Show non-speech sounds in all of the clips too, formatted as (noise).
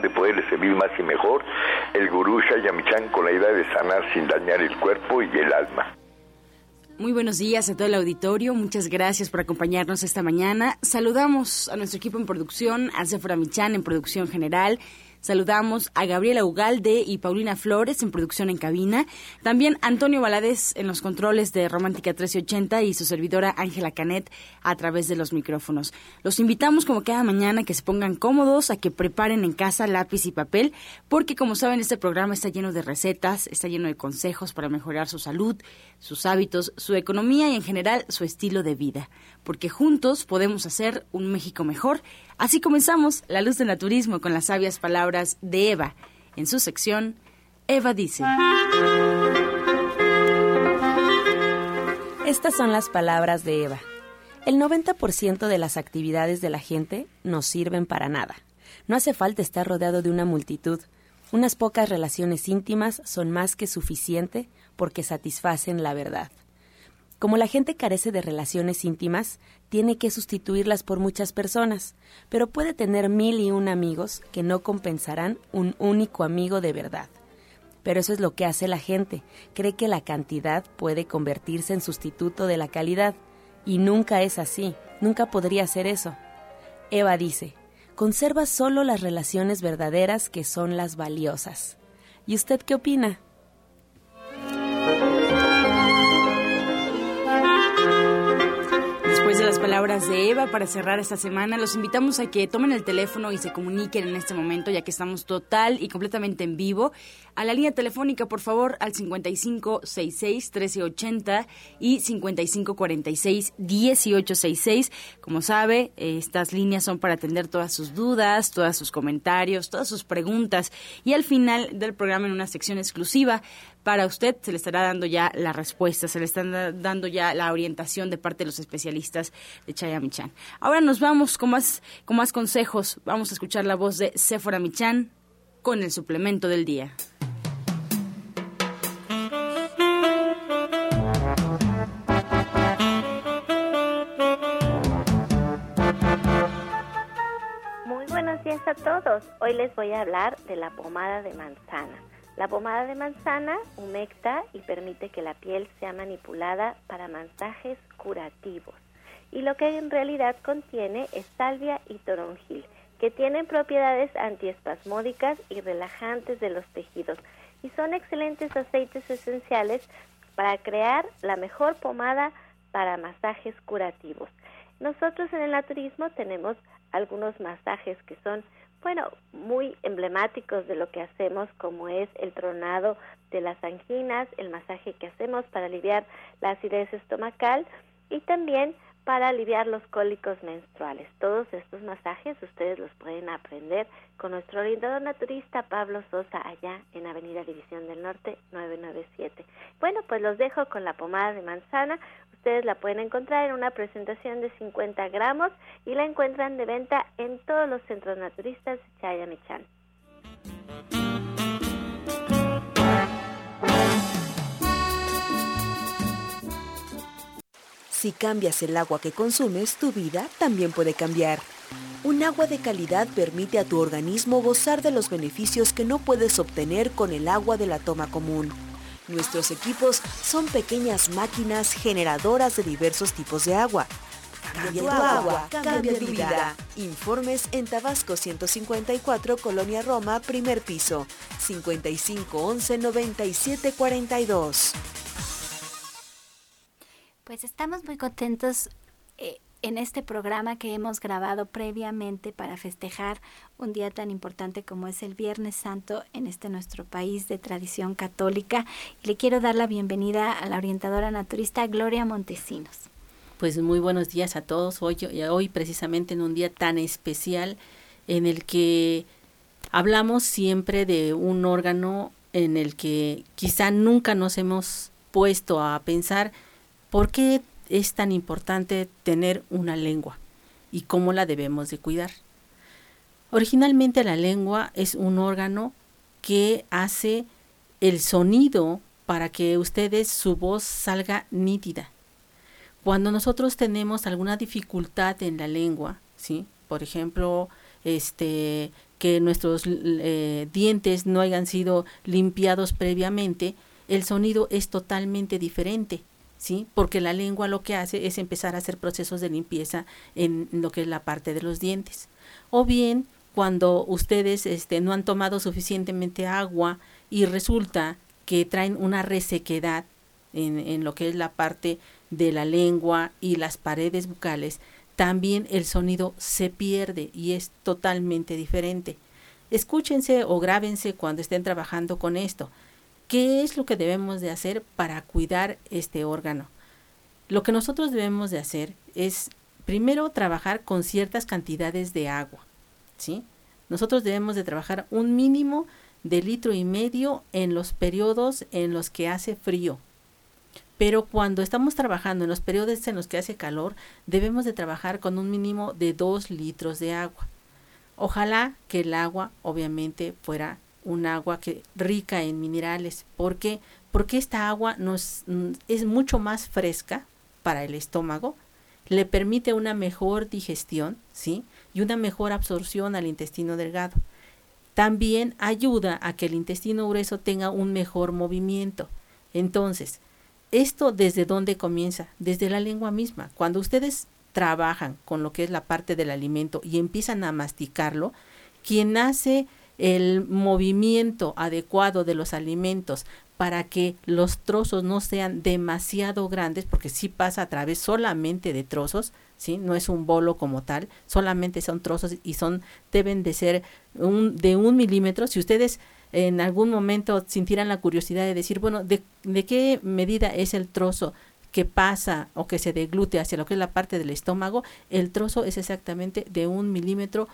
de poderles servir más y mejor, el gurú Shayamichan con la idea de sanar sin dañar el cuerpo y el alma. Muy buenos días a todo el auditorio. Muchas gracias por acompañarnos esta mañana. Saludamos a nuestro equipo en producción, a Sephora Michan en producción general, Saludamos a Gabriela Ugalde y Paulina Flores en producción en cabina. También Antonio Valadez en los controles de Romántica 1380 y su servidora Ángela Canet a través de los micrófonos. Los invitamos como cada mañana que se pongan cómodos, a que preparen en casa lápiz y papel, porque como saben este programa está lleno de recetas, está lleno de consejos para mejorar su salud, sus hábitos, su economía y en general su estilo de vida. Porque juntos podemos hacer un México mejor Así comenzamos La Luz del Naturismo con las sabias palabras de Eva. En su sección, Eva dice. Estas son las palabras de Eva. El 90% de las actividades de la gente no sirven para nada. No hace falta estar rodeado de una multitud. Unas pocas relaciones íntimas son más que suficiente porque satisfacen la verdad. Como la gente carece de relaciones íntimas, tiene que sustituirlas por muchas personas, pero puede tener mil y un amigos que no compensarán un único amigo de verdad. Pero eso es lo que hace la gente, cree que la cantidad puede convertirse en sustituto de la calidad, y nunca es así, nunca podría ser eso. Eva dice, conserva solo las relaciones verdaderas que son las valiosas. ¿Y usted qué opina? Palabras de Eva para cerrar esta semana. Los invitamos a que tomen el teléfono y se comuniquen en este momento, ya que estamos total y completamente en vivo. A la línea telefónica, por favor, al 5566-1380 y 5546-1866. Como sabe, estas líneas son para atender todas sus dudas, todos sus comentarios, todas sus preguntas. Y al final del programa, en una sección exclusiva, para usted se le estará dando ya la respuesta, se le está dando ya la orientación de parte de los especialistas de Chaya Michan. Ahora nos vamos con más, con más consejos. Vamos a escuchar la voz de Sephora Michan con el suplemento del día. Muy buenos días a todos. Hoy les voy a hablar de la pomada de manzana. La pomada de manzana humecta y permite que la piel sea manipulada para masajes curativos. Y lo que en realidad contiene es salvia y toronjil, que tienen propiedades antiespasmódicas y relajantes de los tejidos y son excelentes aceites esenciales para crear la mejor pomada para masajes curativos. Nosotros en el naturismo tenemos algunos masajes que son bueno, muy emblemáticos de lo que hacemos, como es el tronado de las anginas, el masaje que hacemos para aliviar la acidez estomacal y también para aliviar los cólicos menstruales. Todos estos masajes ustedes los pueden aprender con nuestro orientador naturista Pablo Sosa allá en Avenida División del Norte 997. Bueno, pues los dejo con la pomada de manzana. Ustedes la pueden encontrar en una presentación de 50 gramos y la encuentran de venta en todos los centros naturistas de Chayamichan. Si cambias el agua que consumes, tu vida también puede cambiar. Un agua de calidad permite a tu organismo gozar de los beneficios que no puedes obtener con el agua de la toma común. Nuestros equipos son pequeñas máquinas generadoras de diversos tipos de agua. Cambia tu agua, cambia tu vida. Informes en Tabasco 154, Colonia Roma, primer piso, 55 11 97 42. Pues estamos muy contentos eh, en este programa que hemos grabado previamente para festejar un día tan importante como es el Viernes Santo en este nuestro país de tradición católica. Le quiero dar la bienvenida a la orientadora naturista Gloria Montesinos. Pues muy buenos días a todos. Hoy, hoy precisamente en un día tan especial en el que hablamos siempre de un órgano en el que quizá nunca nos hemos puesto a pensar ¿Por qué es tan importante tener una lengua y cómo la debemos de cuidar? Originalmente la lengua es un órgano que hace el sonido para que ustedes su voz salga nítida. Cuando nosotros tenemos alguna dificultad en la lengua, ¿sí? Por ejemplo, este que nuestros eh, dientes no hayan sido limpiados previamente, el sonido es totalmente diferente. ¿Sí? Porque la lengua lo que hace es empezar a hacer procesos de limpieza en lo que es la parte de los dientes. O bien, cuando ustedes este, no han tomado suficientemente agua y resulta que traen una resequedad en, en lo que es la parte de la lengua y las paredes bucales, también el sonido se pierde y es totalmente diferente. Escúchense o grábense cuando estén trabajando con esto. ¿Qué es lo que debemos de hacer para cuidar este órgano? Lo que nosotros debemos de hacer es primero trabajar con ciertas cantidades de agua, ¿sí? Nosotros debemos de trabajar un mínimo de litro y medio en los periodos en los que hace frío, pero cuando estamos trabajando en los periodos en los que hace calor, debemos de trabajar con un mínimo de 2 litros de agua. Ojalá que el agua, obviamente, fuera un agua que rica en minerales. ¿Por qué? Porque esta agua nos, mm, es mucho más fresca para el estómago, le permite una mejor digestión, ¿sí? Y una mejor absorción al intestino delgado. También ayuda a que el intestino grueso tenga un mejor movimiento. Entonces, ¿Esto desde dónde comienza? Desde la lengua misma. Cuando ustedes trabajan con lo que es la parte del alimento y empiezan a masticarlo, quien hace el movimiento adecuado de los alimentos para que los trozos no sean demasiado grandes, porque sí pasa a través solamente de trozos, ¿sí? no es un bolo como tal, solamente son trozos y son deben de ser un, de un milímetro. Si ustedes en algún momento sintieran la curiosidad de decir, bueno, ¿de, de qué medida es el trozo que pasa o que se deglute hacia lo que es la parte del estómago, el trozo es exactamente de un milímetro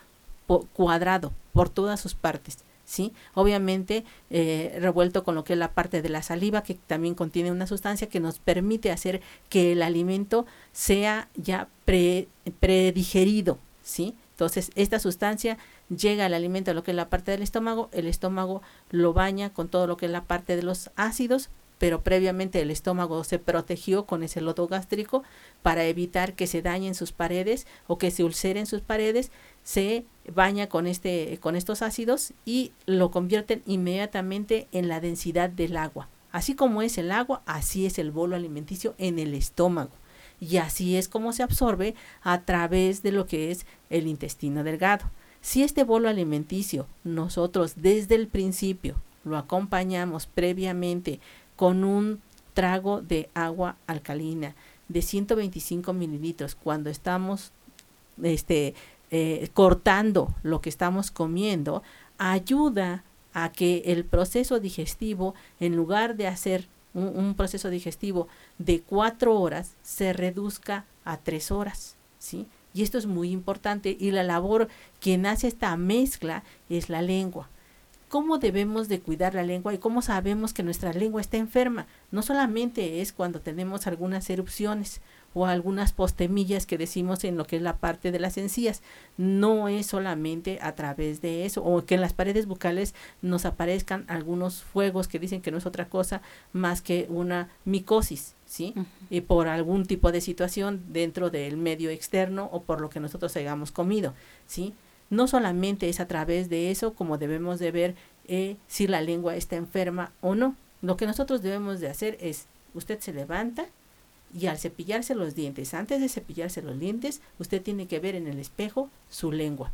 cuadrado por todas sus partes. ¿sí? Obviamente eh, revuelto con lo que es la parte de la saliva, que también contiene una sustancia que nos permite hacer que el alimento sea ya pre, predigerido, ¿sí? Entonces, esta sustancia llega al alimento a lo que es la parte del estómago, el estómago lo baña con todo lo que es la parte de los ácidos, pero previamente el estómago se protegió con ese lodo gástrico para evitar que se dañen sus paredes o que se ulceren sus paredes, se baña con este con estos ácidos y lo convierten inmediatamente en la densidad del agua. Así como es el agua, así es el bolo alimenticio en el estómago. Y así es como se absorbe a través de lo que es el intestino delgado. Si este bolo alimenticio nosotros desde el principio lo acompañamos previamente con un trago de agua alcalina de 125 mililitros cuando estamos este, eh, cortando lo que estamos comiendo, ayuda a que el proceso digestivo, en lugar de hacer un, un, proceso digestivo de cuatro horas, se reduzca a tres horas, ¿sí? Y esto es muy importante y la labor quien hace esta mezcla es la lengua. ¿Cómo debemos de cuidar la lengua y cómo sabemos que nuestra lengua está enferma? No solamente es cuando tenemos algunas erupciones o algunas postemillas que decimos en lo que es la parte de las encías. No es solamente a través de eso o que en las paredes bucales nos aparezcan algunos fuegos que dicen que no es otra cosa más que una micosis. ¿sí? Y por algún tipo de situación dentro del medio externo o por lo que nosotros hayamos comido, ¿sí? No solamente es a través de eso como debemos de ver eh, si la lengua está enferma o no. Lo que nosotros debemos de hacer es, usted se levanta y al cepillarse los dientes, antes de cepillarse los dientes, usted tiene que ver en el espejo su lengua.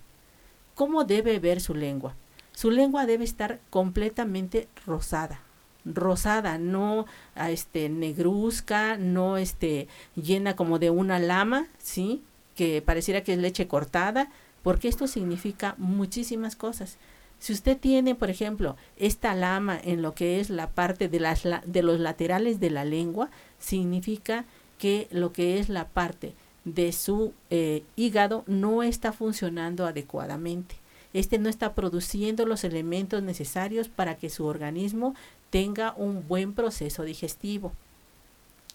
¿Cómo debe ver su lengua? Su lengua debe estar completamente rosada, rosada, no a este negruzca, no este llena como de una lama, ¿sí? Que pareciera que es leche cortada, porque esto significa muchísimas cosas. Si usted tiene, por ejemplo, esta lama en lo que es la parte de, las, de los laterales de la lengua, significa que lo que es la parte de su eh, hígado no está funcionando adecuadamente. Este no está produciendo los elementos necesarios para que su organismo tenga un buen proceso digestivo.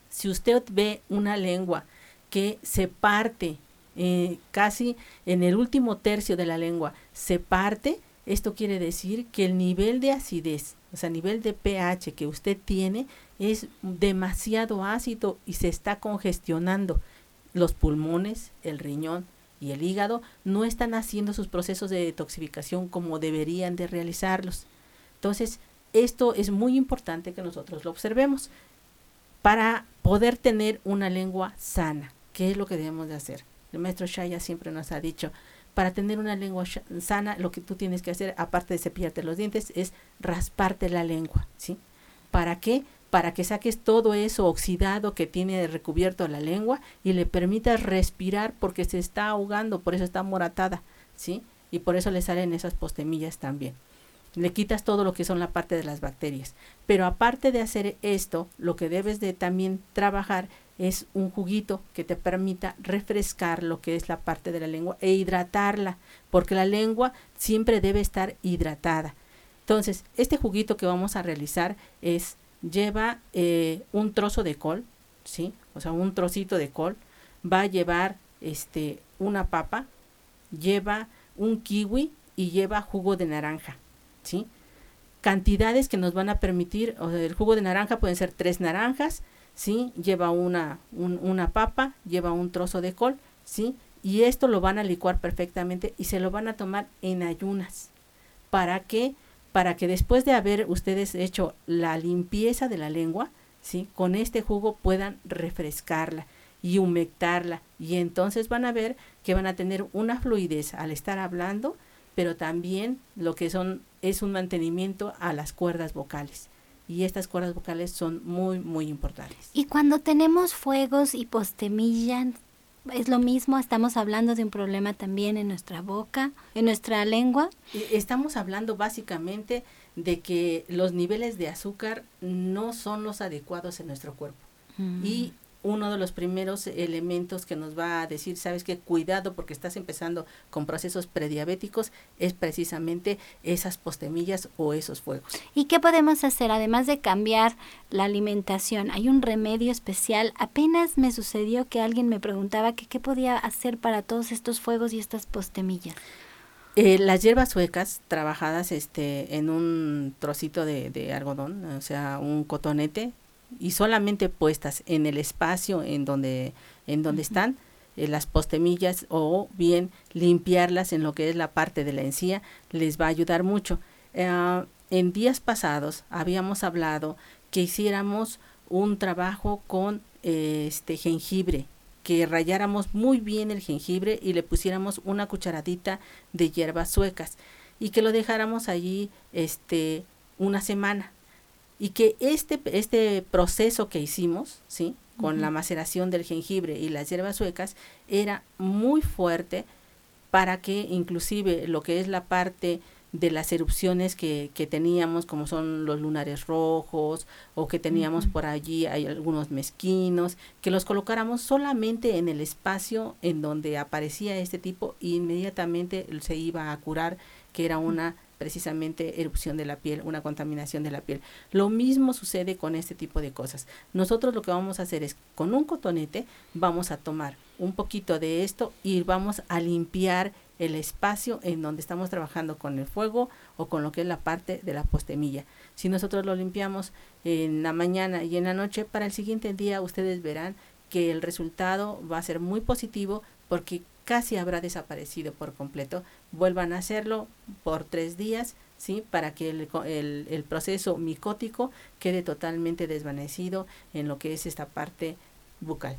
Si usted ve una lengua que se parte eh, casi en el último tercio de la lengua, se parte, esto quiere decir que el nivel de acidez, o sea, nivel de pH que usted tiene es demasiado ácido y se está congestionando los pulmones, el riñón y el hígado no están haciendo sus procesos de detoxificación como deberían de realizarlos. Entonces, esto es muy importante que nosotros lo observemos para poder tener una lengua sana. ¿Qué es lo que debemos de hacer? El maestro Shaya siempre nos ha dicho, para tener una lengua sana, lo que tú tienes que hacer, aparte de cepillarte los dientes, es rasparte la lengua, ¿sí? ¿Para qué? Para que saques todo eso oxidado que tiene recubierto la lengua y le permitas respirar porque se está ahogando, por eso está moratada, ¿sí? Y por eso le salen esas postemillas también le quitas todo lo que son la parte de las bacterias. Pero aparte de hacer esto, lo que debes de también trabajar es un juguito que te permita refrescar lo que es la parte de la lengua e hidratarla, porque la lengua siempre debe estar hidratada. Entonces, este juguito que vamos a realizar es, lleva eh, un trozo de col, ¿sí? O sea, un trocito de col, va a llevar este, una papa, lleva un kiwi y lleva jugo de naranja. ¿sí? Cantidades que nos van a permitir, o sea, el jugo de naranja pueden ser tres naranjas, ¿sí? Lleva una, una papa, lleva un trozo de col, ¿sí? Y esto lo van a licuar perfectamente y se lo van a tomar en ayunas. ¿Para qué? Para que después de haber ustedes hecho la limpieza de la lengua, ¿sí? Con este jugo puedan refrescarla y humectarla. Y entonces van a ver que van a tener una fluidez al estar hablando, pero también lo que son es un mantenimiento a las cuerdas vocales. Y estas cuerdas vocales son muy, muy importantes. Y cuando tenemos fuegos y postemillas, es lo mismo, estamos hablando de un problema también en nuestra boca, en nuestra lengua. Estamos hablando básicamente de que los niveles de azúcar no son los adecuados en nuestro cuerpo. Mm. Y uno de los primeros elementos que nos va a decir, sabes que cuidado porque estás empezando con procesos prediabéticos, es precisamente esas postemillas o esos fuegos. ¿Y qué podemos hacer además de cambiar la alimentación? Hay un remedio especial. Apenas me sucedió que alguien me preguntaba que qué podía hacer para todos estos fuegos y estas postemillas. Eh, las hierbas suecas trabajadas este, en un trocito de, de algodón, o sea, un cotonete, y solamente puestas en el espacio en donde, en donde están eh, las postemillas o bien limpiarlas en lo que es la parte de la encía les va a ayudar mucho. Eh, en días pasados habíamos hablado que hiciéramos un trabajo con eh, este jengibre, que rayáramos muy bien el jengibre y le pusiéramos una cucharadita de hierbas suecas y que lo dejáramos allí este una semana y que este, este proceso que hicimos, ¿sí? con la maceración del jengibre y las hierbas suecas, era muy fuerte para que inclusive lo que es la parte de las erupciones que, que teníamos, como son los lunares rojos, o que teníamos por allí, hay algunos mezquinos, que los colocáramos solamente en el espacio en donde aparecía este tipo e inmediatamente se iba a curar, que era una precisamente erupción de la piel, una contaminación de la piel. Lo mismo sucede con este tipo de cosas. Nosotros lo que vamos a hacer es con un cotonete vamos a tomar un poquito de esto y vamos a limpiar el espacio en donde estamos trabajando con el fuego o con lo que es la parte de la postemilla. Si nosotros lo limpiamos en la mañana y en la noche, para el siguiente día ustedes verán que el resultado va a ser muy positivo porque casi habrá desaparecido por completo. Vuelvan a hacerlo por tres días, ¿sí? Para que el, el, el proceso micótico quede totalmente desvanecido en lo que es esta parte bucal.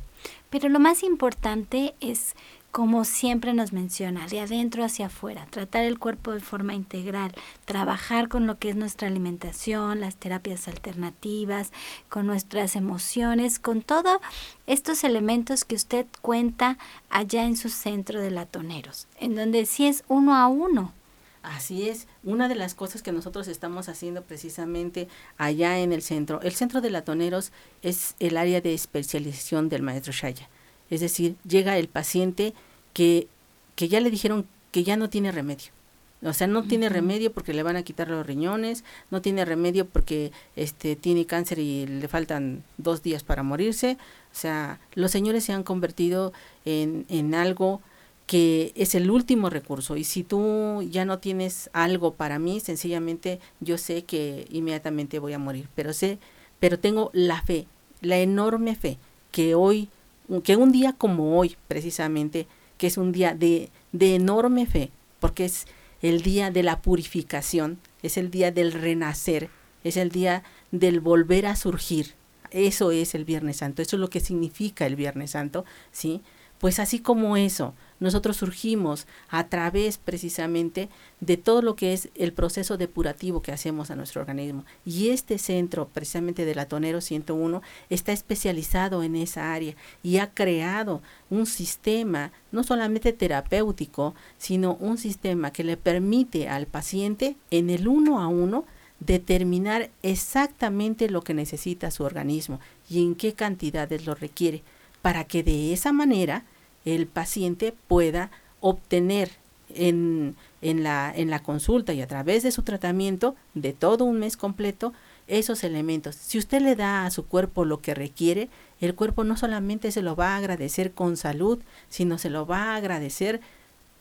Pero lo más importante es como siempre nos menciona, de adentro hacia afuera, tratar el cuerpo de forma integral, trabajar con lo que es nuestra alimentación, las terapias alternativas, con nuestras emociones, con todos estos elementos que usted cuenta allá en su centro de latoneros, en donde sí es uno a uno. Así es, una de las cosas que nosotros estamos haciendo precisamente allá en el centro, el centro de latoneros es el área de especialización del maestro Shaya es decir, llega el paciente que, que ya le dijeron que ya no tiene remedio. O sea, no tiene remedio porque le van a quitar los riñones, no tiene remedio porque este tiene cáncer y le faltan dos días para morirse. O sea, los señores se han convertido en, en algo que es el último recurso. Y si tú ya no tienes algo para mí, sencillamente yo sé que inmediatamente voy a morir. Pero sé, pero tengo la fe, la enorme fe que hoy que un día como hoy, precisamente, que es un día de, de enorme fe, porque es el día de la purificación, es el día del renacer, es el día del volver a surgir. Eso es el Viernes Santo, eso es lo que significa el Viernes Santo, ¿sí? Pues así como eso, nosotros surgimos a través precisamente de todo lo que es el proceso depurativo que hacemos a nuestro organismo. Y este centro, precisamente del Atonero 101, está especializado en esa área y ha creado un sistema no solamente terapéutico, sino un sistema que le permite al paciente en el uno a uno determinar exactamente lo que necesita su organismo y en qué cantidades lo requiere, para que de esa manera el paciente pueda obtener en, en, la, en la consulta y a través de su tratamiento de todo un mes completo esos elementos. Si usted le da a su cuerpo lo que requiere, el cuerpo no solamente se lo va a agradecer con salud, sino se lo va a agradecer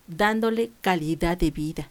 dándole calidad de vida.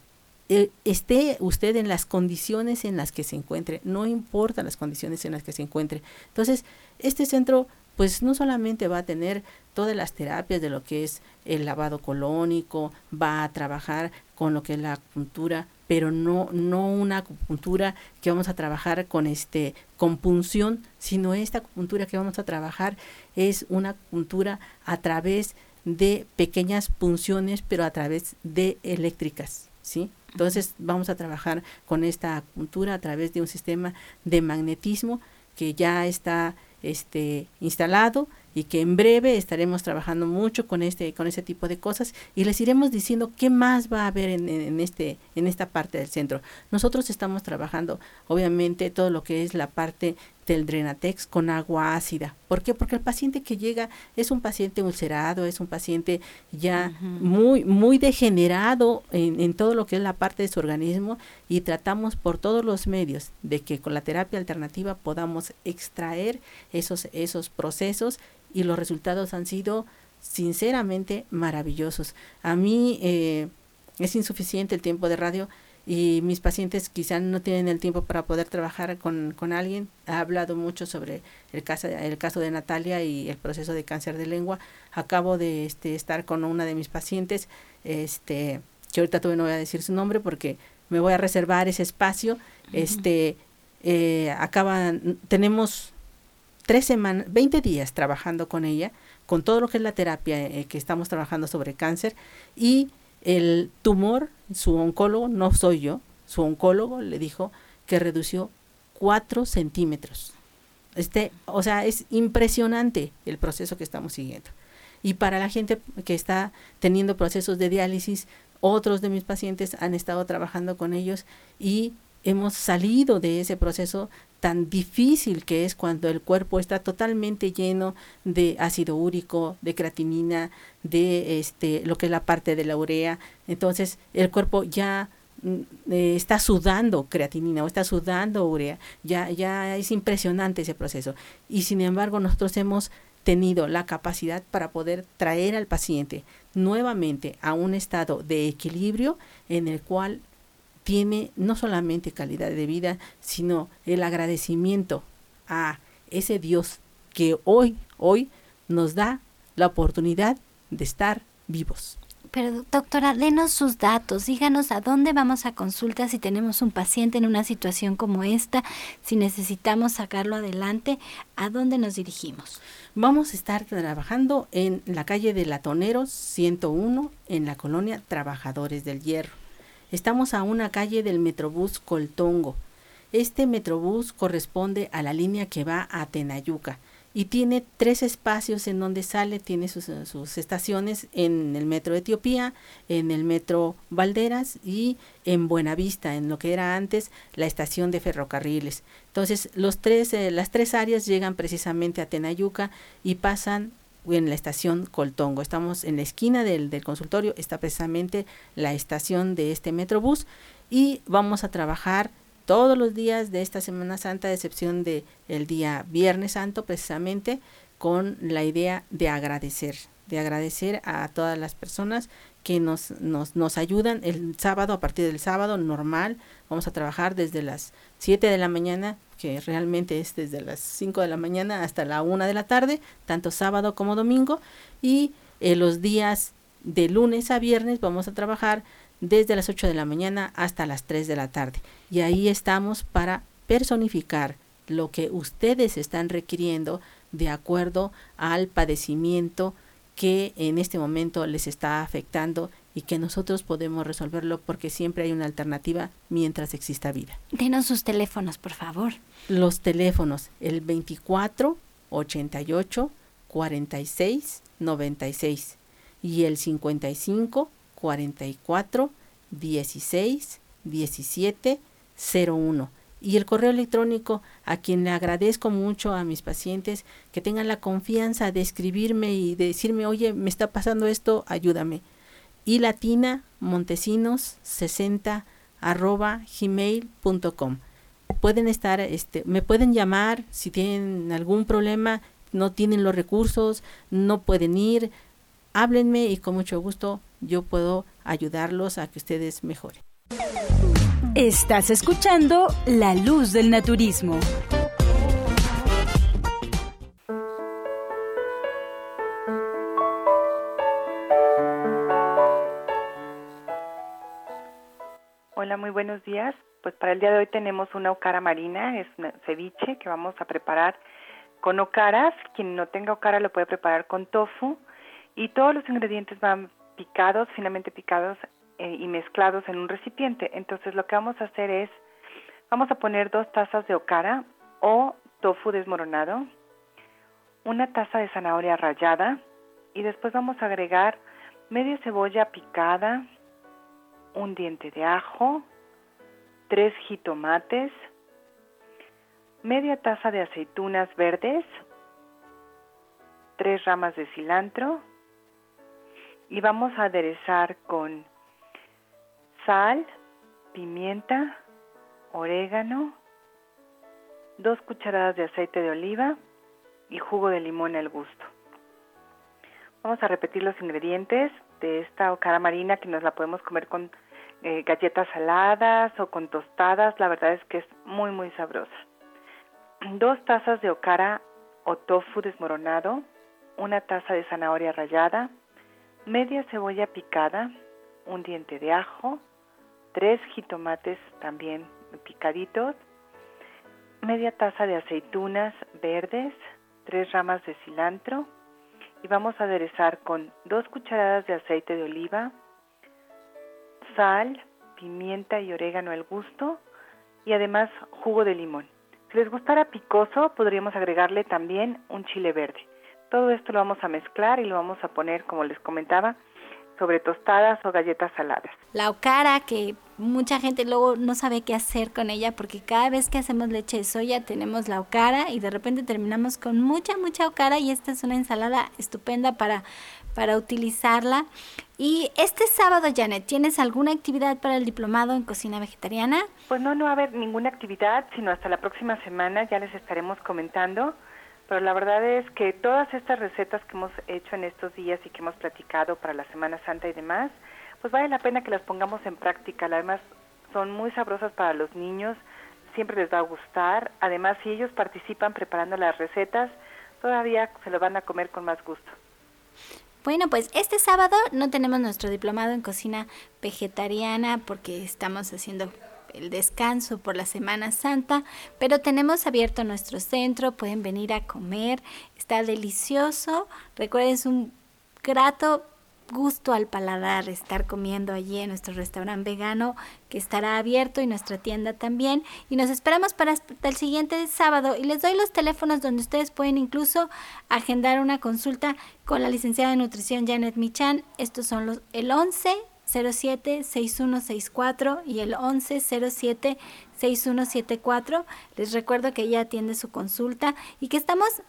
E, esté usted en las condiciones en las que se encuentre, no importa las condiciones en las que se encuentre. Entonces, este centro pues no solamente va a tener todas las terapias de lo que es el lavado colónico, va a trabajar con lo que es la acupuntura, pero no, no una acupuntura que vamos a trabajar con este con punción, sino esta acupuntura que vamos a trabajar es una acupuntura a través de pequeñas punciones, pero a través de eléctricas, ¿sí? Entonces vamos a trabajar con esta acupuntura a través de un sistema de magnetismo que ya está este, instalado y que en breve estaremos trabajando mucho con este con ese tipo de cosas y les iremos diciendo qué más va a haber en, en, este en esta parte del centro. Nosotros estamos trabajando obviamente todo lo que es la parte del Drenatex con agua ácida. ¿Por qué? Porque el paciente que llega es un paciente ulcerado, es un paciente ya muy, muy degenerado en, en, todo lo que es la parte de su organismo y tratamos por todos los medios de que con la terapia alternativa podamos extraer esos, esos procesos y los resultados han sido sinceramente maravillosos. A mí eh, es insuficiente el tiempo de radio y mis pacientes quizá no tienen el tiempo para poder trabajar con, con alguien. He hablado mucho sobre el caso, el caso de Natalia y el proceso de cáncer de lengua. Acabo de este, estar con una de mis pacientes, este, que ahorita todavía no voy a decir su nombre porque me voy a reservar ese espacio. Este, eh, acaban, tenemos tres semanas, 20 días trabajando con ella, con todo lo que es la terapia eh, que estamos trabajando sobre cáncer y el tumor, su oncólogo, no soy yo, su oncólogo le dijo que redució 4 centímetros. Este, o sea, es impresionante el proceso que estamos siguiendo. Y para la gente que está teniendo procesos de diálisis, otros de mis pacientes han estado trabajando con ellos y hemos salido de ese proceso tan difícil que es cuando el cuerpo está totalmente lleno de ácido úrico, de creatinina, de este lo que es la parte de la urea. Entonces, el cuerpo ya mm, eh, está sudando creatinina o está sudando urea. Ya ya es impresionante ese proceso. Y sin embargo, nosotros hemos tenido la capacidad para poder traer al paciente nuevamente a un estado de equilibrio en el cual tiene no solamente calidad de vida, sino el agradecimiento a ese Dios que hoy, hoy nos da la oportunidad de estar vivos. Pero doctora, denos sus datos, díganos a dónde vamos a consulta si tenemos un paciente en una situación como esta, si necesitamos sacarlo adelante, ¿a dónde nos dirigimos? Vamos a estar trabajando en la calle de Latoneros 101 en la colonia Trabajadores del Hierro. Estamos a una calle del Metrobús Coltongo. Este Metrobús corresponde a la línea que va a Tenayuca y tiene tres espacios en donde sale, tiene sus, estaciones en el Metro Etiopía, en el Metro Valderas y en Buenavista, en lo que era antes la estación de ferrocarriles. Entonces, los tres, eh, las tres áreas llegan precisamente a Tenayuca y pasan en la estación Coltongo. Estamos en la esquina del, del, consultorio, está precisamente la estación de este Metrobús y vamos a trabajar todos los días de esta Semana Santa, a excepción de el día Viernes Santo, precisamente con la idea de agradecer, de agradecer a todas las personas que nos, nos, nos ayudan el sábado, a partir del sábado normal, vamos a trabajar desde las 7 de la mañana que realmente es desde las 5 de la mañana hasta la 1 de la tarde, tanto sábado como domingo, y eh, los días de lunes a viernes vamos a trabajar desde las 8 de la mañana hasta las 3 de la tarde. Y ahí estamos para personificar lo que ustedes están requiriendo de acuerdo al padecimiento que en este momento les está afectando y que nosotros podemos resolverlo porque siempre hay una alternativa mientras exista vida. Denos sus teléfonos, por favor. Los teléfonos, el 24 88 46 96 y el 55 44 16 17 01 y el correo electrónico a quien le agradezco mucho a mis pacientes que tengan la confianza de escribirme y de decirme, oye, me está pasando esto, ayúdame. Y latina montesinos 60 arroba gmail.com. Pueden estar, este, me pueden llamar si tienen algún problema, no tienen los recursos, no pueden ir, háblenme y con mucho gusto yo puedo ayudarlos a que ustedes mejoren. Estás escuchando La Luz del Naturismo. Hola, muy buenos días. Pues para el día de hoy tenemos una ocara marina, es ceviche que vamos a preparar con ocaras. Quien no tenga ocara lo puede preparar con tofu y todos los ingredientes van picados, finamente picados eh, y mezclados en un recipiente. Entonces lo que vamos a hacer es, vamos a poner dos tazas de okara o tofu desmoronado, una taza de zanahoria rallada y después vamos a agregar media cebolla picada, un diente de ajo, tres jitomates, media taza de aceitunas verdes, tres ramas de cilantro y vamos a aderezar con sal, pimienta, orégano, dos cucharadas de aceite de oliva y jugo de limón al gusto. Vamos a repetir los ingredientes de esta ocara marina que nos la podemos comer con eh, galletas saladas o con tostadas. La verdad es que es muy muy sabrosa. (clears throat) Dos tazas de ocara o tofu desmoronado, una taza de zanahoria rallada, media cebolla picada, un diente de ajo, tres jitomates también picaditos, media taza de aceitunas verdes, tres ramas de cilantro y vamos a aderezar con dos cucharadas de aceite de oliva, sal, pimienta y orégano al gusto y además jugo de limón. Si les gustara picoso, podríamos agregarle también un chile verde. Todo esto lo vamos a mezclar y lo vamos a poner, como les comentaba, sobre tostadas o galletas saladas. La ocara, que mucha gente luego no sabe qué hacer con ella porque cada vez que hacemos leche de soya tenemos la ocara y de repente terminamos con mucha, mucha ocara y esta es una ensalada estupenda para, para utilizarla. Y este sábado, Janet, ¿tienes alguna actividad para el diplomado en cocina vegetariana? Pues no, no va a haber ninguna actividad, sino hasta la próxima semana ya les estaremos comentando pero la verdad es que todas estas recetas que hemos hecho en estos días y que hemos platicado para la Semana Santa y demás, pues vale la pena que las pongamos en práctica. Además, son muy sabrosas para los niños, siempre les va a gustar. Además, si ellos participan preparando las recetas, todavía se lo van a comer con más gusto. Bueno, pues este sábado no tenemos nuestro diplomado en cocina vegetariana porque estamos haciendo el descanso por la Semana Santa, pero tenemos abierto nuestro centro, pueden venir a comer, está delicioso, recuerden es un grato gusto al paladar estar comiendo allí en nuestro restaurante vegano que estará abierto y nuestra tienda también. Y nos esperamos para el siguiente sábado. Y les doy los teléfonos donde ustedes pueden incluso agendar una consulta con la licenciada de nutrición Janet Michan. Estos son los el 11 07-6164 y el 11-07-6174. Les recuerdo que ella atiende su consulta y que estamos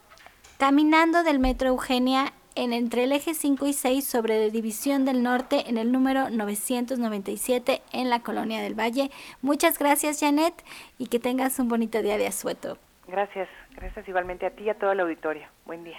caminando del Metro Eugenia en entre el eje 5 y 6 sobre División del Norte en el número 997 en la Colonia del Valle. Muchas gracias Janet y que tengas un bonito día de asueto. Gracias, gracias igualmente a ti y a todo el auditorio. Buen día.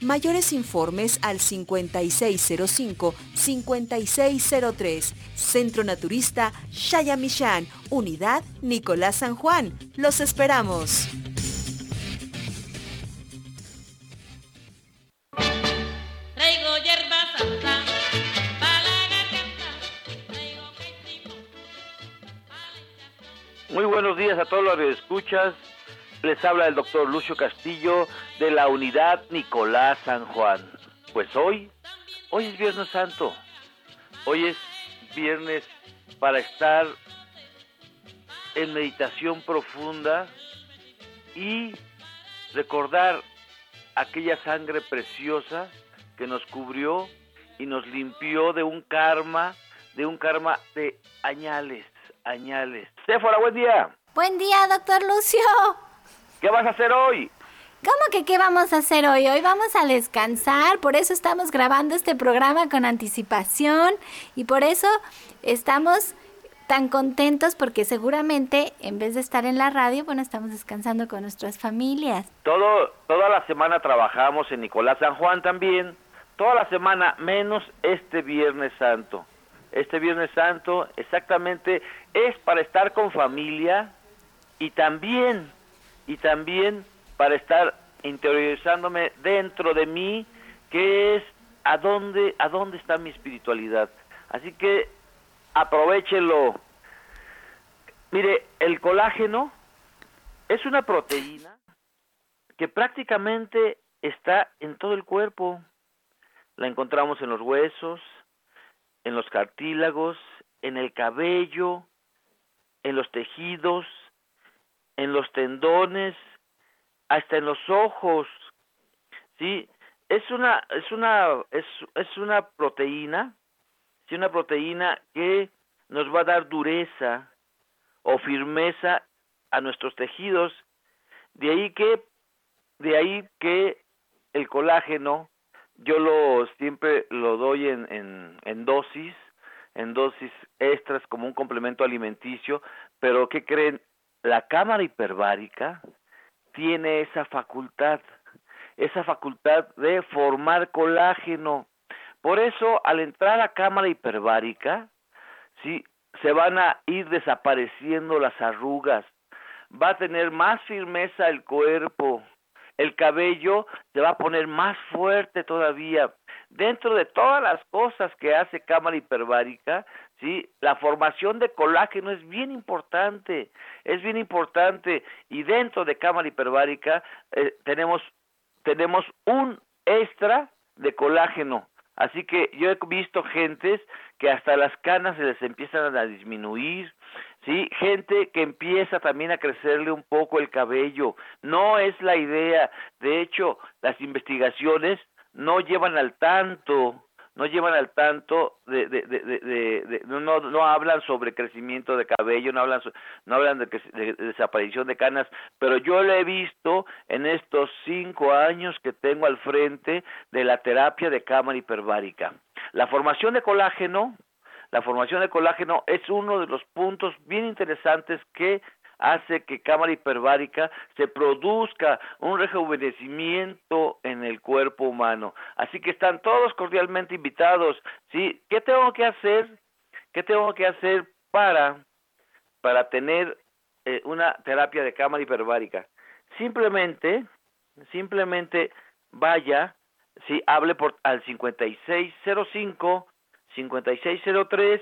Mayores informes al 5605-5603. Centro Naturista Shayamishan, Unidad Nicolás San Juan. Los esperamos. Muy buenos días a todos los que escuchas. Les habla el doctor Lucio Castillo de la unidad Nicolás San Juan. Pues hoy, hoy es Viernes Santo. Hoy es viernes para estar en meditación profunda y recordar aquella sangre preciosa que nos cubrió y nos limpió de un karma, de un karma de añales Añales. Sephora, buen día. Buen día, doctor Lucio. ¿Qué vas a hacer hoy? ¿Cómo que qué vamos a hacer hoy? Hoy vamos a descansar, por eso estamos grabando este programa con anticipación y por eso estamos tan contentos porque seguramente en vez de estar en la radio, bueno, estamos descansando con nuestras familias. Todo, toda la semana trabajamos en Nicolás San Juan también, toda la semana menos este Viernes Santo este Viernes Santo exactamente es para estar con familia y también y también para estar interiorizándome dentro de mí que es a dónde a dónde está mi espiritualidad. Así que aprovechelo. Mire, el colágeno es una proteína que prácticamente está en todo el cuerpo. La encontramos en los huesos, en los cartílagos, en el cabello, en los tejidos, en los tendones, hasta en los ojos. ¿Sí? Es una es una es, es una proteína, sí, una proteína que nos va a dar dureza o firmeza a nuestros tejidos. De ahí que de ahí que el colágeno yo lo siempre lo doy en, en, en dosis, en dosis extras como un complemento alimenticio, pero ¿qué creen? La cámara hiperbárica tiene esa facultad, esa facultad de formar colágeno. Por eso, al entrar a cámara hiperbárica, sí, se van a ir desapareciendo las arrugas, va a tener más firmeza el cuerpo, el cabello se va a poner más fuerte todavía. Dentro de todas las cosas que hace cámara hiperbárica, ¿sí? La formación de colágeno es bien importante, es bien importante y dentro de cámara hiperbárica eh, tenemos tenemos un extra de colágeno. Así que yo he visto gentes que hasta las canas se les empiezan a disminuir, ¿sí? Gente que empieza también a crecerle un poco el cabello. No es la idea. De hecho, las investigaciones no llevan al tanto no llevan al tanto de, de, de, de no, no hablan sobre crecimiento de cabello, no hablan no hablan de, de, desaparición de canas, pero yo lo he visto en estos cinco años que tengo al frente de la terapia de cámara hiperbárica. La formación de colágeno la formación de colágeno es uno de los puntos bien interesantes que hace que cámara hiperbárica se produzca un rejuvenecimiento en el cuerpo humano. Así que están todos cordialmente invitados. ¿sí? ¿Qué tengo que hacer? ¿Qué tengo que hacer para, para tener eh, una terapia de cámara hiperbárica? Simplemente, simplemente vaya, sí, hable por al 5605 5603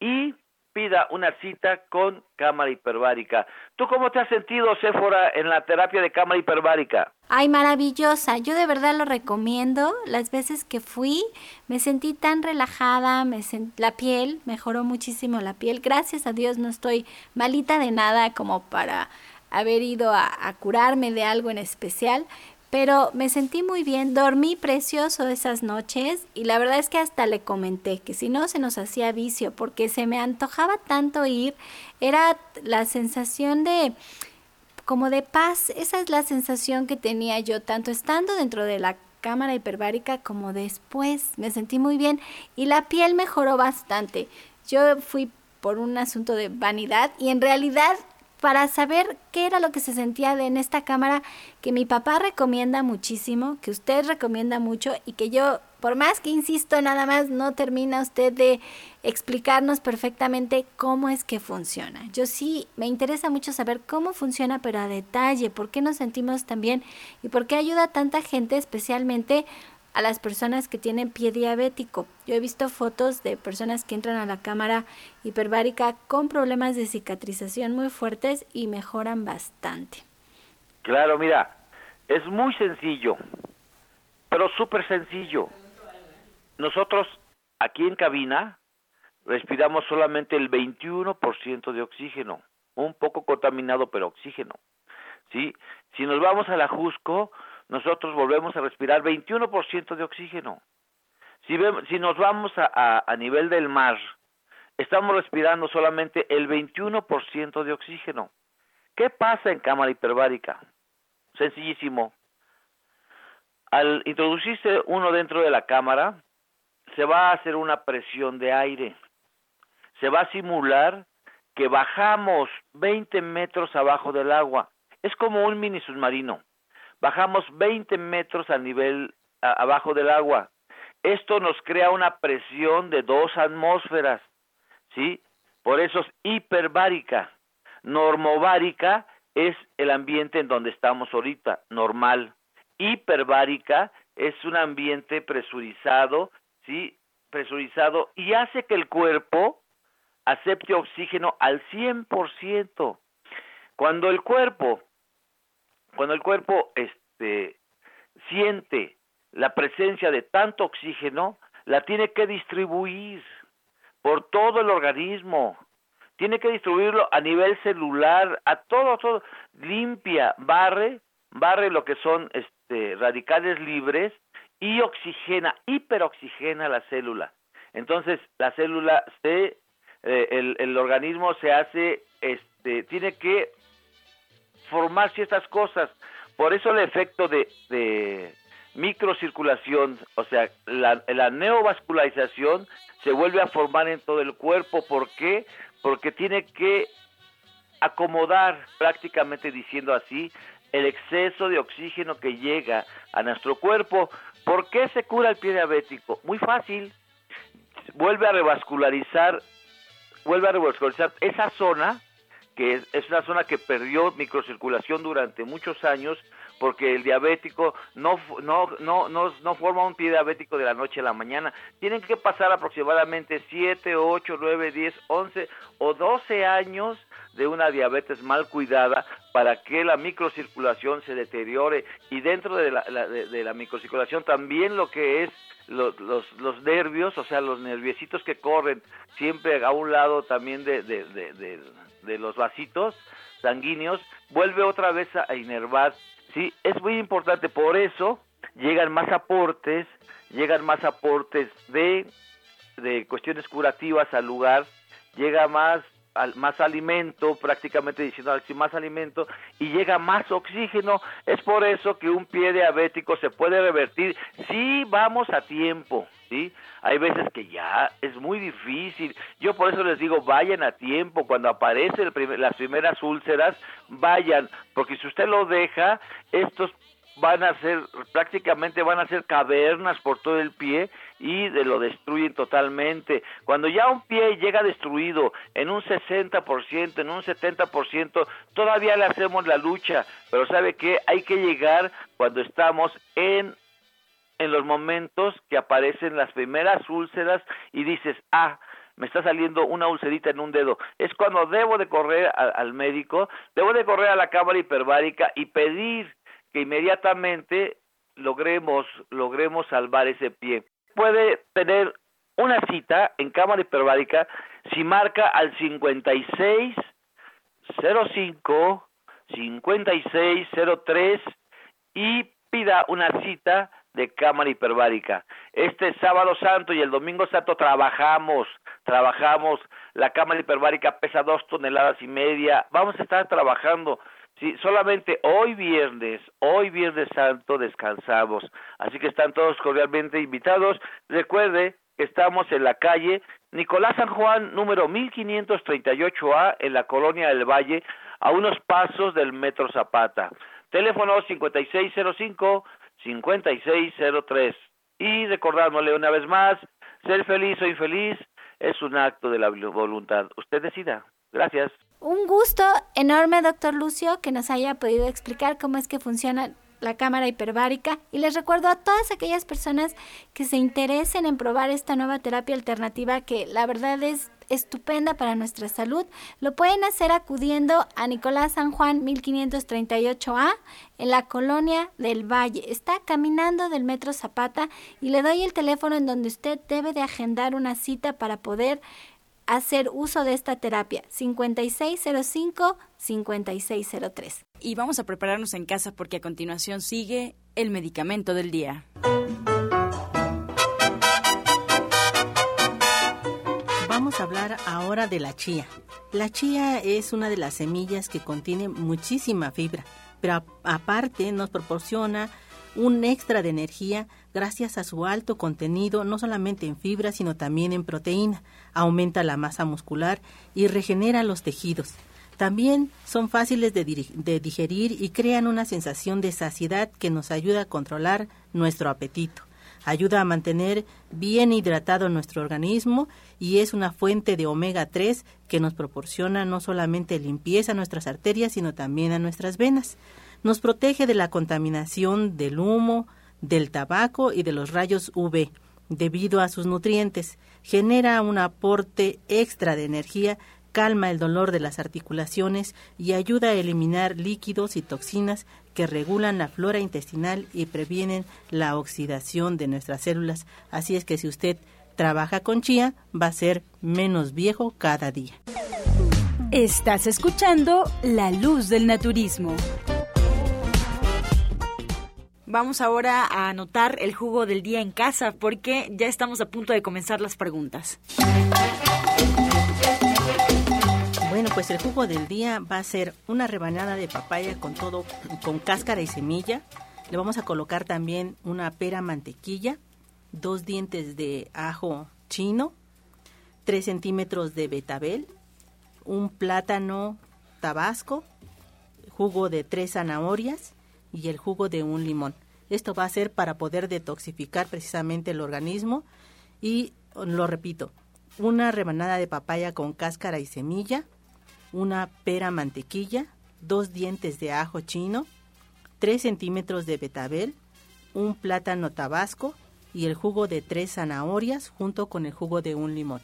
y pida una cita con cámara hiperbárica. ¿Tú cómo te has sentido, Séfora, en la terapia de cámara hiperbárica? Ay, maravillosa. Yo de verdad lo recomiendo. Las veces que fui me sentí tan relajada, me la piel mejoró muchísimo la piel. Gracias a Dios no estoy malita de nada como para haber ido a curarme de algo en especial, pero me sentí muy bien, dormí precioso esas noches y la verdad es que hasta le comenté que si no se nos hacía vicio porque se me antojaba tanto ir, era la sensación de como de paz, esa es la sensación que tenía yo tanto estando dentro de la cámara hiperbárica como después, me sentí muy bien y la piel mejoró bastante. Yo fui por un asunto de vanidad y en realidad para saber qué era lo que se sentía de en esta cámara que mi papá recomienda muchísimo, que usted recomienda mucho y que yo, por más que insisto, nada más no termina usted de explicarnos perfectamente cómo es que funciona. Yo sí me interesa mucho saber cómo funciona, pero a detalle, por qué nos sentimos tan bien y por qué ayuda a tanta gente, especialmente a las personas que tienen pie diabético. Yo he visto fotos de personas que entran a la cámara hiperbárica con problemas de cicatrización muy fuertes y mejoran bastante. Claro, mira, es muy sencillo, pero súper sencillo. Nosotros aquí en cabina respiramos solamente el 21% de oxígeno, un poco contaminado, pero oxígeno. ¿Sí? Si nos vamos a la nosotros volvemos a respirar 21% de oxígeno. Si, si nos vamos a, a, nivel del mar, estamos respirando solamente el 21% de oxígeno. ¿Qué pasa en cámara hiperbárica? Sencillísimo. Al introducirse uno dentro de la cámara, se va a hacer una presión de aire. Se va a simular que bajamos 20 metros abajo del agua. Es como un mini submarino bajamos 20 metros al nivel abajo del agua. Esto nos crea una presión de dos atmósferas, ¿sí? Por eso es hiperbárica. Normobárica es el ambiente en donde estamos ahorita, normal. Hiperbárica es un ambiente presurizado, ¿sí? Presurizado y hace que el cuerpo acepte oxígeno al 100%. Cuando el cuerpo cuando el cuerpo este, siente la presencia de tanto oxígeno, la tiene que distribuir por todo el organismo. Tiene que distribuirlo a nivel celular, a todo, todo. Limpia, barre, barre lo que son este, radicales libres y oxigena, hiperoxigena la célula. Entonces, la célula se, eh, el, el organismo se hace, este, tiene que formar ciertas cosas. Por eso el efecto de, microcirculación, o sea, la, la, neovascularización se vuelve a formar en todo el cuerpo. ¿Por qué? Porque tiene que acomodar, prácticamente diciendo así, el exceso de oxígeno que llega a nuestro cuerpo. ¿Por qué se cura el pie diabético? Muy fácil. Vuelve a revascularizar, vuelve a revascularizar esa zona que es, una zona que perdió microcirculación durante muchos años porque el diabético no, no, no, no, no forma un pie diabético de la noche a la mañana. Tienen que pasar aproximadamente 7, 8, 9, 10, 11 o 12 años de una diabetes mal cuidada para que la microcirculación se deteriore y dentro de la, de, la microcirculación también lo que es los, los, nervios, o sea, los nerviecitos que corren siempre a un lado también de, de, de, de los vasitos sanguíneos, vuelve otra vez a inervar. ¿sí? Es muy importante, por eso llegan más aportes, llegan más aportes de, de cuestiones curativas al lugar, llega más más alimento, prácticamente diciendo más alimento, y llega más oxígeno. Es por eso que un pie diabético se puede revertir si vamos a tiempo. ¿Sí? Hay veces que ya es muy difícil. Yo por eso les digo, vayan a tiempo. Cuando aparecen las primeras úlceras, vayan, porque si usted lo deja, estos van a ser, prácticamente van a ser cavernas por todo el pie y de lo destruyen totalmente. Cuando ya un pie llega destruido en un 60%, en un 70%, todavía le hacemos la lucha, pero sabe que hay que llegar cuando estamos en en los momentos que aparecen las primeras úlceras y dices, ah, me está saliendo una ulcerita en un dedo. Es cuando debo de correr al médico, debo de correr a la cámara hiperbárica y pedir que inmediatamente logremos, logremos salvar ese pie. Puede tener una cita en cámara hiperbárica si marca al 56 05 5603 y pida una cita de cámara hiperbárica. Este sábado santo y el domingo santo trabajamos, trabajamos, la cámara hiperbárica pesa dos toneladas y media, vamos a estar trabajando. Sí, solamente hoy viernes, hoy viernes santo descansamos, así que están todos cordialmente invitados. Recuerde que estamos en la calle Nicolás San Juan, número 1538A, en la colonia del Valle, a unos pasos del Metro Zapata. Teléfono 5605 5603. Y recordándole una vez más, ser feliz o infeliz es un acto de la voluntad. Usted decida. Gracias. Un gusto enorme, doctor Lucio, que nos haya podido explicar cómo es que funciona la cámara hiperbárica y les recuerdo a todas aquellas personas que se interesen en probar esta nueva terapia alternativa que la verdad es estupenda para nuestra salud, lo pueden hacer acudiendo a Nicolás San Juan 1538A en la colonia del Valle. Está caminando del Metro Zapata y le doy el teléfono en donde usted debe de agendar una cita para poder hacer uso de esta terapia 5605-5603. Y vamos a prepararnos en casa porque a continuación sigue el medicamento del día. Vamos a hablar ahora de la chía. La chía es una de las semillas que contiene muchísima fibra, pero aparte nos proporciona un extra de energía gracias a su alto contenido no solamente en fibra, sino también en proteína. Aumenta la masa muscular y regenera los tejidos. También son fáciles de, de, digerir y crean una sensación de saciedad que nos ayuda a controlar nuestro apetito. Ayuda a mantener bien hidratado nuestro organismo y es una fuente de omega 3 que nos proporciona no solamente limpieza a nuestras arterias, sino también a nuestras venas. Nos protege de la contaminación del humo, del tabaco y de los rayos UV debido a sus nutrientes. Genera un aporte extra de energía, calma el dolor de las articulaciones y ayuda a eliminar líquidos y toxinas que regulan la flora intestinal y previenen la oxidación de nuestras células. Así es que si usted trabaja con chía, va a ser menos viejo cada día. Estás escuchando La Luz del Naturismo. Vamos ahora a anotar el jugo del día en casa porque ya estamos a punto de comenzar las preguntas. Pues el jugo del día va a ser una rebanada de papaya con todo, con cáscara y semilla. Le vamos a colocar también una pera mantequilla, dos dientes de ajo chino, tres centímetros de betabel, un plátano tabasco, jugo de tres zanahorias, y el jugo de un limón. Esto va a ser para poder detoxificar precisamente el organismo y lo repito, una rebanada de papaya con cáscara y semilla, una pera mantequilla, dos dientes de ajo chino, tres centímetros de betabel, un plátano tabasco y el jugo de tres zanahorias junto con el jugo de un limón.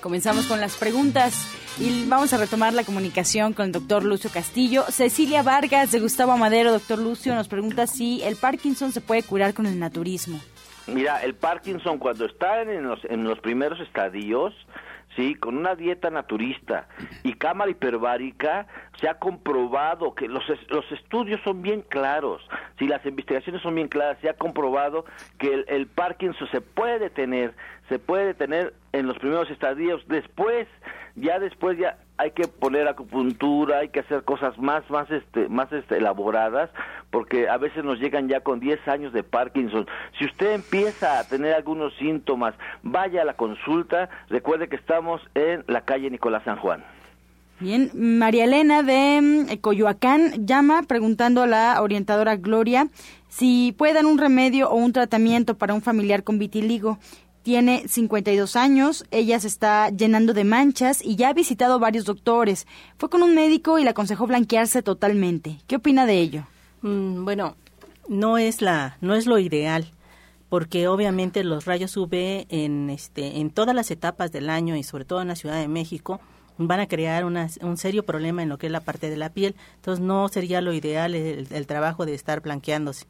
Comenzamos con las preguntas y vamos a retomar la comunicación con el doctor Lucio Castillo. Cecilia Vargas de Gustavo Madero, doctor Lucio, nos pregunta si el Parkinson se puede curar con el naturismo. Mira, el Parkinson cuando está en los, en los primeros estadios, sí, con una dieta naturista y cámara hiperbárica, se ha comprobado que los, los estudios son bien claros, si las investigaciones son bien claras, se ha comprobado que el, el Parkinson se puede tener se puede detener en los primeros estadios. Después, ya después, ya hay que poner acupuntura, hay que hacer cosas más, más, este, más este, elaboradas, porque a veces nos llegan ya con 10 años de Parkinson. Si usted empieza a tener algunos síntomas, vaya a la consulta. Recuerde que estamos en la calle Nicolás San Juan. Bien, María Elena de mm, Coyoacán llama preguntando a la orientadora Gloria si puede dar un remedio o un tratamiento para un familiar con vitiligo. Tiene 52 años, ella se está llenando de manchas y ya ha visitado varios doctores. Fue con un médico y le aconsejó blanquearse totalmente. ¿Qué opina de ello? Mm, bueno, no es la no es lo ideal porque obviamente los rayos UV en este en todas las etapas del año y sobre todo en la Ciudad de México van a crear un serio problema en lo que es la parte de la piel. Entonces no sería lo ideal el, trabajo de estar blanqueándose.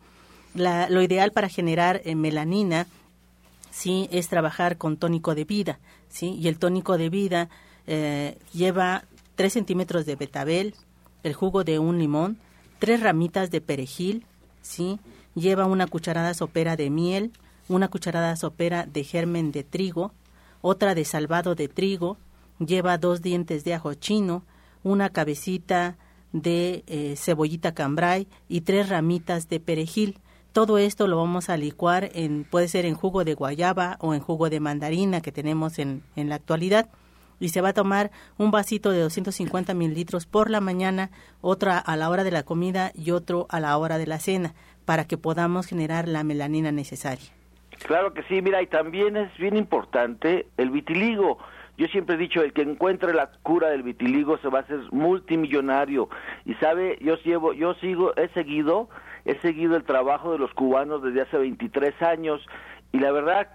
lo ideal para generar eh, melanina sí es trabajar con tónico de vida, sí y el tónico de vida eh, lleva 3 centímetros de betabel, el jugo de un limón, tres ramitas de perejil, sí lleva una cucharada sopera de miel, una cucharada sopera de germen de trigo, otra de salvado de trigo, lleva dos dientes de ajo chino, una cabecita de eh, cebollita cambray y tres ramitas de perejil. Todo esto lo vamos a licuar en, puede ser en jugo de guayaba o en jugo de mandarina que tenemos en, en la actualidad. Y se va a tomar un vasito de 250 mililitros por la mañana, otra a la hora de la comida y otro a la hora de la cena, para que podamos generar la melanina necesaria. Claro que sí, mira, y también es bien importante el vitiligo. Yo siempre he dicho, el que encuentre la cura del vitiligo se va a hacer multimillonario. Y sabe, yo llevo, yo sigo, he seguido he seguido el trabajo de los cubanos desde hace 23 años y la verdad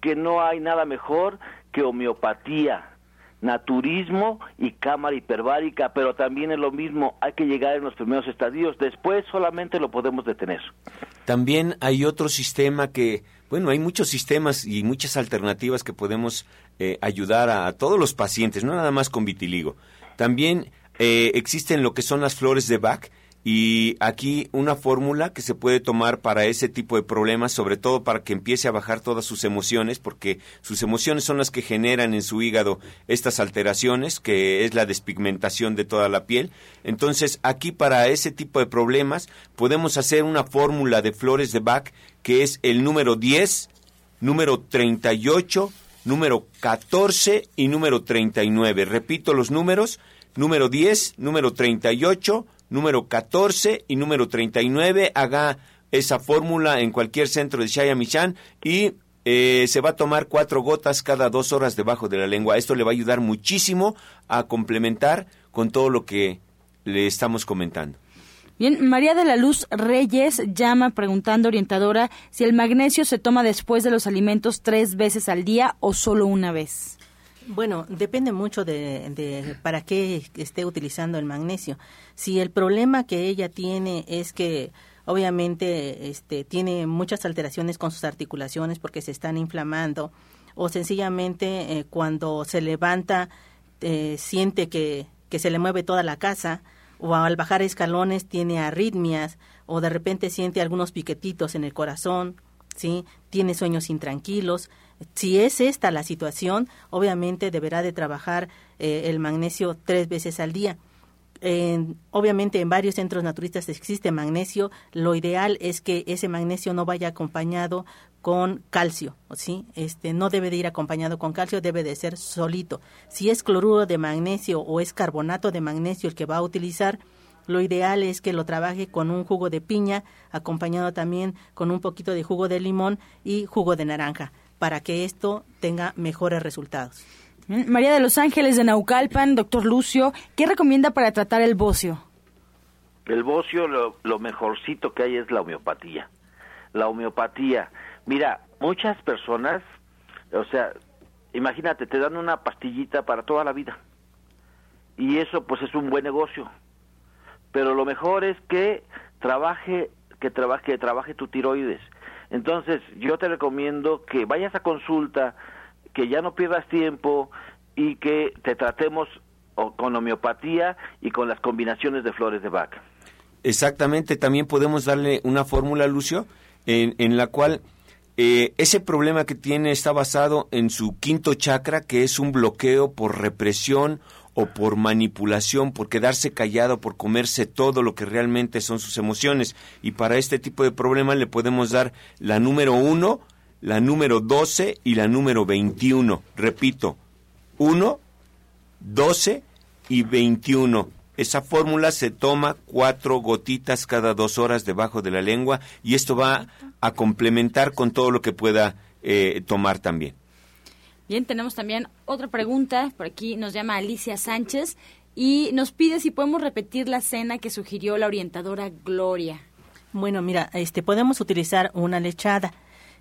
que no hay nada mejor que homeopatía, naturismo y cámara hiperbárica, pero también es lo mismo, hay que llegar en los primeros estadios, después solamente lo podemos detener. También hay otro sistema que, bueno, hay muchos sistemas y muchas alternativas que podemos eh, ayudar a, todos los pacientes, no nada más con vitiligo. También eh, existen lo que son las flores de Bach, y aquí una fórmula que se puede tomar para ese tipo de problemas, sobre todo para que empiece a bajar todas sus emociones, porque sus emociones son las que generan en su hígado estas alteraciones, que es la despigmentación de toda la piel. Entonces, aquí para ese tipo de problemas podemos hacer una fórmula de flores de Bach que es el número 10, número 38, número 14 y número 39. Repito los números, número 10, número 38, número 14 y número 39. Haga esa fórmula en cualquier centro de Shayamichan y eh, se va a tomar cuatro gotas cada dos horas debajo de la lengua. Esto le va a ayudar muchísimo a complementar con todo lo que le estamos comentando. Bien, María de la Luz Reyes llama preguntando, orientadora, si el magnesio se toma después de los alimentos tres veces al día o solo una vez. Bueno, depende mucho de, para qué esté utilizando el magnesio. Si el problema que ella tiene es que obviamente este, tiene muchas alteraciones con sus articulaciones porque se están inflamando o sencillamente eh, cuando se levanta eh, siente que, que se le mueve toda la casa o al bajar escalones tiene arritmias o de repente siente algunos piquetitos en el corazón, ¿sí? tiene sueños intranquilos, si es esta la situación, obviamente deberá de trabajar eh, el magnesio tres veces al día. obviamente en varios centros naturistas existe magnesio. Lo ideal es que ese magnesio no vaya acompañado con calcio, ¿sí? Este no debe de ir acompañado con calcio, debe de ser solito. Si es cloruro de magnesio o es carbonato de magnesio el que va a utilizar, lo ideal es que lo trabaje con un jugo de piña, acompañado también con un poquito de jugo de limón y jugo de naranja para que esto tenga mejores resultados. María de los Ángeles de Naucalpan, doctor Lucio, ¿qué recomienda para tratar el bocio? El bocio, lo, mejorcito que hay es la homeopatía. La homeopatía. Mira, muchas personas, o sea, imagínate, te dan una pastillita para toda la vida. Y eso pues es un buen negocio. Pero lo mejor es que trabaje, que trabaje, que trabaje tu tiroides entonces, yo te recomiendo que vayas a consulta, que ya no pierdas tiempo y que te tratemos con homeopatía y con las combinaciones de flores de Bach. Exactamente, también podemos darle una fórmula, Lucio, en, en la cual eh, ese problema que tiene está basado en su quinto chakra, que es un bloqueo por represión o por manipulación, por quedarse callado, por comerse todo lo que realmente son sus emociones. Y para este tipo de problemas le podemos dar la número uno, la número 12 y la número 21. Repito, 1, 12 y 21. Esa fórmula se toma cuatro gotitas cada dos horas debajo de la lengua y esto va a complementar con todo lo que pueda eh, tomar también. Bien, tenemos también otra pregunta. Por aquí nos llama Alicia Sánchez y nos pide si podemos repetir la cena que sugirió la orientadora Gloria. Bueno, mira, este podemos utilizar una lechada.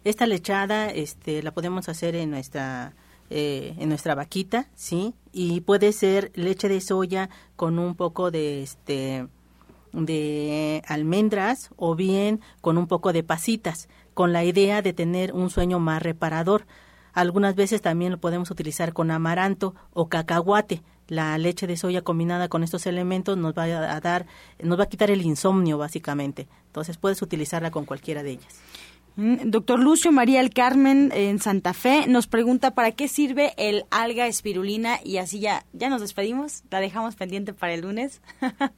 Esta lechada este la podemos hacer en nuestra eh, en nuestra vaquita, ¿sí? Y puede ser leche de soya con un poco de este de almendras o bien con un poco de pasitas, con la idea de tener un sueño más reparador. Algunas veces también lo podemos utilizar con amaranto o cacahuate. La leche de soya combinada con estos elementos nos va a dar, nos va a quitar el insomnio básicamente. Entonces puedes utilizarla con cualquiera de ellas. Mm, doctor Lucio María El Carmen en Santa Fe nos pregunta para qué sirve el alga espirulina y así ya, ya nos despedimos, la dejamos pendiente para el lunes. (laughs)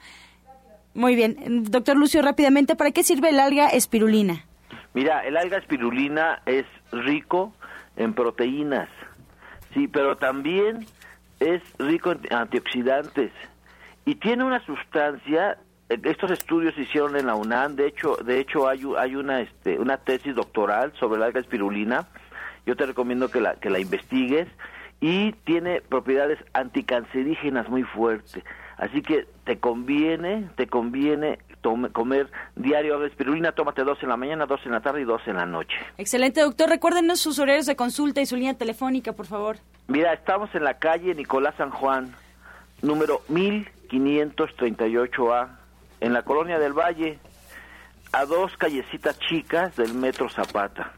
Muy bien, doctor Lucio, rápidamente, ¿para qué sirve el alga espirulina? Mira, el alga espirulina es rico en proteínas, sí, pero también es rico en antioxidantes. Y tiene una sustancia estos estudios se hicieron en la UNAM, de hecho, de hecho hay, hay una, este, una tesis doctoral sobre la alga espirulina, yo te recomiendo que la, que la investigues, y tiene propiedades anticancerígenas muy fuertes, así que te conviene, te conviene comer diario espirulina, tómate dos en la mañana, dos en la tarde y dos en la noche. Excelente, doctor, recuérdenos sus horarios de consulta y su línea telefónica, por favor. Mira, estamos en la calle Nicolás San Juan, número 1538A en la colonia del Valle, a dos callecitas chicas del Metro Zapata.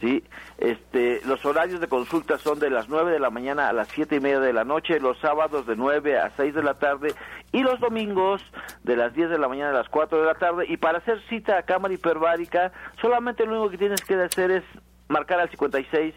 ¿Sí? Este, los horarios de consulta son de las 9 de la mañana a las siete y media de la noche, los sábados de 9 a 6 de la tarde y los domingos de las 10 de la mañana a las 4 de la tarde. Y para hacer cita a cámara hiperbárica, solamente lo único que tienes que hacer es marcar al 56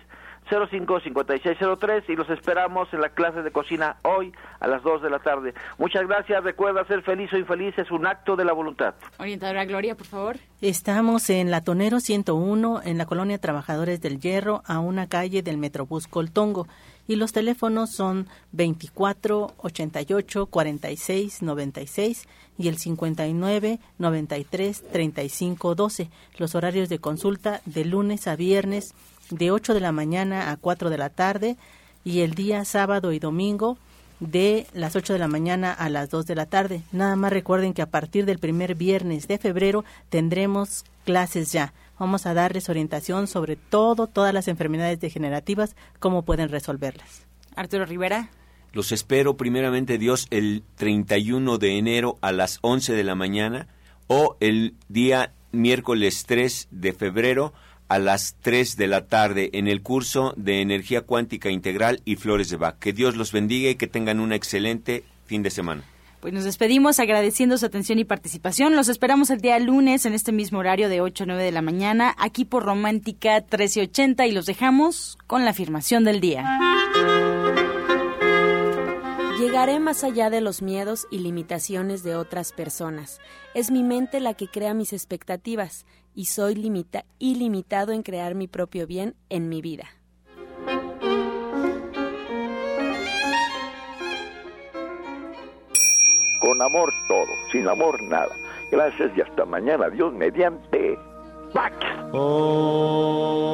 055603 y los esperamos en la clase de cocina hoy a las 2 de la tarde. Muchas gracias. Recuerda ser feliz o infeliz es un acto de la voluntad. Orientadora Gloria, por favor. Estamos en Latonero 101 en la colonia Trabajadores del Hierro a una calle del Metrobús Coltongo y los teléfonos son 24 88 46 96 y el 59 93 35 12. Los horarios de consulta de lunes a viernes de 8 de la mañana a 4 de la tarde y el día sábado y domingo de las 8 de la mañana a las 2 de la tarde. Nada más recuerden que a partir del primer viernes de febrero tendremos clases ya. Vamos a darles orientación sobre todo, todas las enfermedades degenerativas, cómo pueden resolverlas. Arturo Rivera. Los espero primeramente Dios el 31 de enero a las 11 de la mañana o el día miércoles 3 de febrero a las 3 de la tarde en el curso de Energía Cuántica Integral y Flores de Bach. Que Dios los bendiga y que tengan un excelente fin de semana. Pues nos despedimos agradeciendo su atención y participación. Los esperamos el día lunes en este mismo horario de 8 a 9 de la mañana, aquí por Romántica 1380 y los dejamos con la afirmación del día. Llegaré más allá de los miedos y limitaciones de otras personas. Es mi mente la que crea mis expectativas y soy limita ilimitado en crear mi propio bien en mi vida. Con amor todo, sin amor nada. Gracias y hasta mañana. Dios mediante. Pax. Oh.